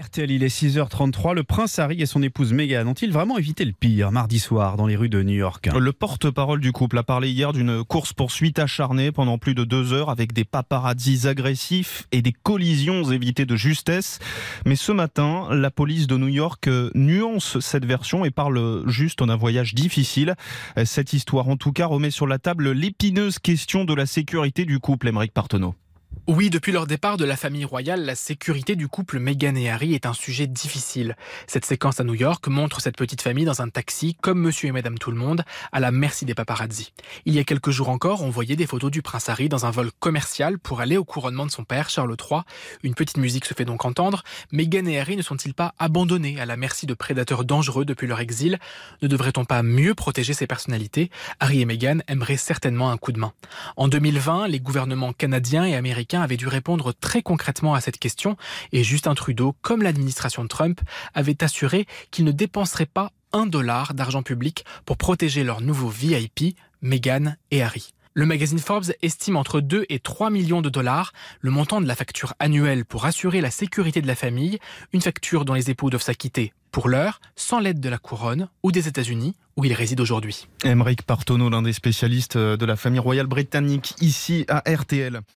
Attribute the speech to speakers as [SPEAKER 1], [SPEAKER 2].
[SPEAKER 1] RTL, il est 6h33. Le prince Harry et son épouse Meghan ont-ils vraiment évité le pire mardi soir dans les rues de New York?
[SPEAKER 2] Le porte-parole du couple a parlé hier d'une course-poursuite acharnée pendant plus de deux heures avec des paparazzis agressifs et des collisions évitées de justesse. Mais ce matin, la police de New York nuance cette version et parle juste d'un voyage difficile. Cette histoire, en tout cas, remet sur la table l'épineuse question de la sécurité du couple, Émeric Partenot.
[SPEAKER 3] Oui, depuis leur départ de la famille royale, la sécurité du couple Meghan et Harry est un sujet difficile. Cette séquence à New York montre cette petite famille dans un taxi, comme monsieur et madame tout le monde, à la merci des paparazzi. Il y a quelques jours encore, on voyait des photos du prince Harry dans un vol commercial pour aller au couronnement de son père, Charles III. Une petite musique se fait donc entendre. Meghan et Harry ne sont-ils pas abandonnés à la merci de prédateurs dangereux depuis leur exil? Ne devrait-on pas mieux protéger ces personnalités? Harry et Meghan aimeraient certainement un coup de main. En 2020, les gouvernements canadiens et américains avait dû répondre très concrètement à cette question et Justin Trudeau, comme l'administration de Trump, avait assuré qu'il ne dépenserait pas un dollar d'argent public pour protéger leurs nouveaux VIP, Meghan et Harry. Le magazine Forbes estime entre 2 et 3 millions de dollars le montant de la facture annuelle pour assurer la sécurité de la famille, une facture dont les époux doivent s'acquitter pour l'heure, sans l'aide de la couronne ou des États-Unis, où il réside aujourd'hui.
[SPEAKER 2] Émeric Partonneau, l'un des spécialistes de la famille royale britannique, ici à RTL.